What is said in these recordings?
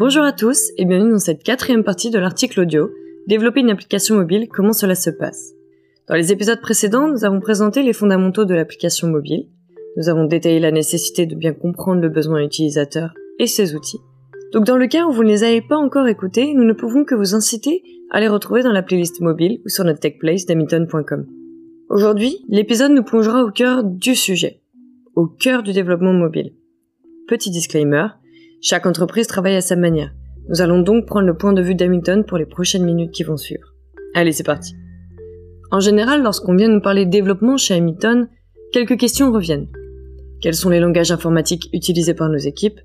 Bonjour à tous et bienvenue dans cette quatrième partie de l'article audio Développer une application mobile, comment cela se passe Dans les épisodes précédents, nous avons présenté les fondamentaux de l'application mobile, nous avons détaillé la nécessité de bien comprendre le besoin utilisateur et ses outils. Donc dans le cas où vous ne les avez pas encore écoutés, nous ne pouvons que vous inciter à les retrouver dans la playlist mobile ou sur notre techplace d'amiton.com. Aujourd'hui, l'épisode nous plongera au cœur du sujet, au cœur du développement mobile. Petit disclaimer, chaque entreprise travaille à sa manière. Nous allons donc prendre le point de vue d'Hamilton pour les prochaines minutes qui vont suivre. Allez, c'est parti. En général, lorsqu'on vient nous parler développement chez Hamilton, quelques questions reviennent. Quels sont les langages informatiques utilisés par nos équipes?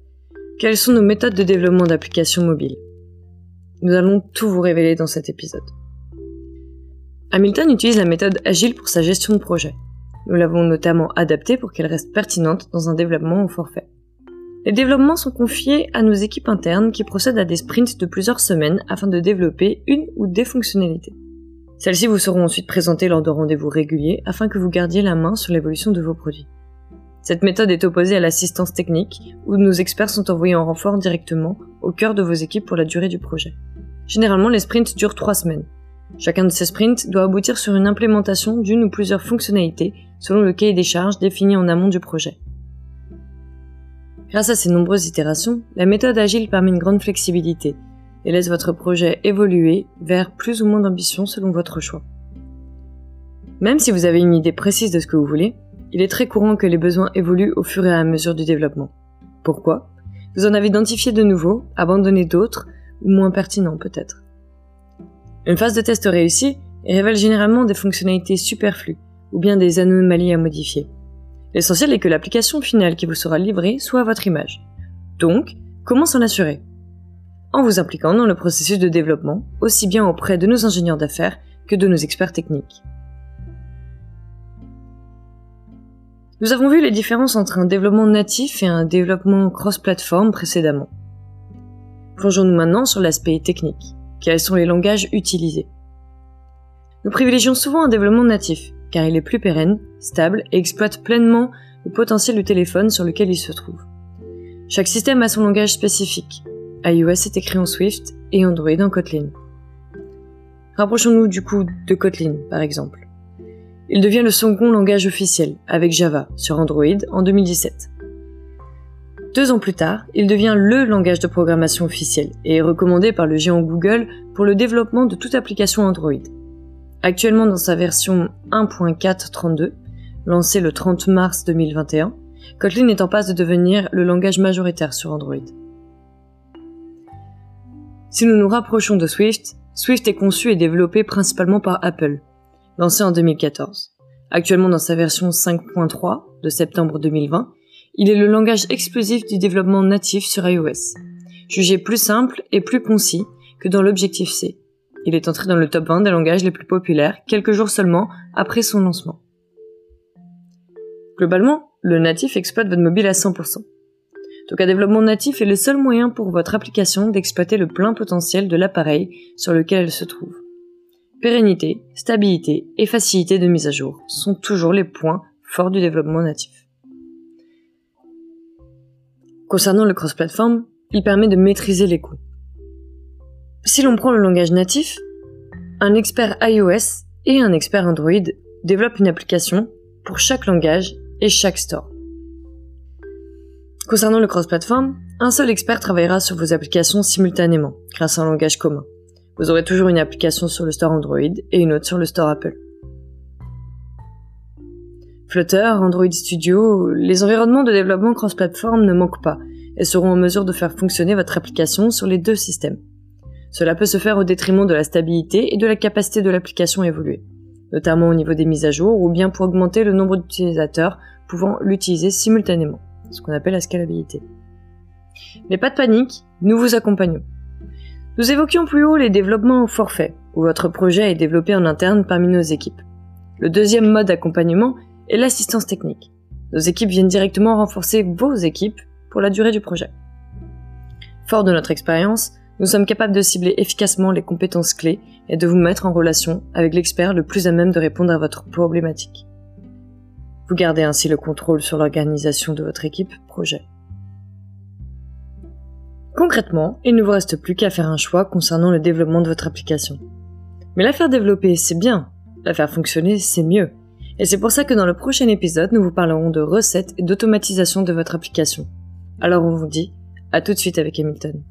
Quelles sont nos méthodes de développement d'applications mobiles? Nous allons tout vous révéler dans cet épisode. Hamilton utilise la méthode agile pour sa gestion de projet. Nous l'avons notamment adaptée pour qu'elle reste pertinente dans un développement au forfait. Les développements sont confiés à nos équipes internes qui procèdent à des sprints de plusieurs semaines afin de développer une ou des fonctionnalités. Celles-ci vous seront ensuite présentées lors de rendez-vous réguliers afin que vous gardiez la main sur l'évolution de vos produits. Cette méthode est opposée à l'assistance technique, où nos experts sont envoyés en renfort directement au cœur de vos équipes pour la durée du projet. Généralement, les sprints durent trois semaines. Chacun de ces sprints doit aboutir sur une implémentation d'une ou plusieurs fonctionnalités selon le cahier des charges défini en amont du projet. Grâce à ces nombreuses itérations, la méthode agile permet une grande flexibilité et laisse votre projet évoluer vers plus ou moins d'ambition selon votre choix. Même si vous avez une idée précise de ce que vous voulez, il est très courant que les besoins évoluent au fur et à mesure du développement. Pourquoi? Vous en avez identifié de nouveaux, abandonné d'autres, ou moins pertinents peut-être. Une phase de test réussie révèle généralement des fonctionnalités superflues, ou bien des anomalies à modifier. L'essentiel est que l'application finale qui vous sera livrée soit à votre image. Donc, comment s'en assurer? En vous impliquant dans le processus de développement, aussi bien auprès de nos ingénieurs d'affaires que de nos experts techniques. Nous avons vu les différences entre un développement natif et un développement cross-platform précédemment. Plongeons-nous maintenant sur l'aspect technique. Quels sont les langages utilisés? Nous privilégions souvent un développement natif, car il est plus pérenne, stable et exploite pleinement le potentiel du téléphone sur lequel il se trouve. Chaque système a son langage spécifique. iOS est écrit en Swift et Android en Kotlin. Rapprochons-nous du coup de Kotlin, par exemple. Il devient le second langage officiel, avec Java, sur Android en 2017. Deux ans plus tard, il devient LE langage de programmation officiel et est recommandé par le géant Google pour le développement de toute application Android. Actuellement dans sa version 1.4.32, lancée le 30 mars 2021, Kotlin est en passe de devenir le langage majoritaire sur Android. Si nous nous rapprochons de Swift, Swift est conçu et développé principalement par Apple, lancé en 2014. Actuellement dans sa version 5.3 de septembre 2020, il est le langage explosif du développement natif sur iOS, jugé plus simple et plus concis que dans l'Objective-C. Il est entré dans le top 20 des langages les plus populaires quelques jours seulement après son lancement. Globalement, le natif exploite votre mobile à 100%. Donc un développement natif est le seul moyen pour votre application d'exploiter le plein potentiel de l'appareil sur lequel elle se trouve. Pérennité, stabilité et facilité de mise à jour sont toujours les points forts du développement natif. Concernant le cross-platform, il permet de maîtriser les coûts. Si l'on prend le langage natif, un expert iOS et un expert Android développent une application pour chaque langage et chaque store. Concernant le cross-platform, un seul expert travaillera sur vos applications simultanément grâce à un langage commun. Vous aurez toujours une application sur le store Android et une autre sur le store Apple. Flutter, Android Studio, les environnements de développement cross-platform ne manquent pas et seront en mesure de faire fonctionner votre application sur les deux systèmes. Cela peut se faire au détriment de la stabilité et de la capacité de l'application à évoluer, notamment au niveau des mises à jour ou bien pour augmenter le nombre d'utilisateurs pouvant l'utiliser simultanément, ce qu'on appelle la scalabilité. Mais pas de panique, nous vous accompagnons. Nous évoquions plus haut les développements au forfait, où votre projet est développé en interne parmi nos équipes. Le deuxième mode d'accompagnement est l'assistance technique. Nos équipes viennent directement renforcer vos équipes pour la durée du projet. Fort de notre expérience, nous sommes capables de cibler efficacement les compétences clés et de vous mettre en relation avec l'expert le plus à même de répondre à votre problématique. Vous gardez ainsi le contrôle sur l'organisation de votre équipe projet. Concrètement, il ne vous reste plus qu'à faire un choix concernant le développement de votre application. Mais la faire développer, c'est bien. La faire fonctionner, c'est mieux. Et c'est pour ça que dans le prochain épisode, nous vous parlerons de recettes et d'automatisation de votre application. Alors on vous dit, à tout de suite avec Hamilton.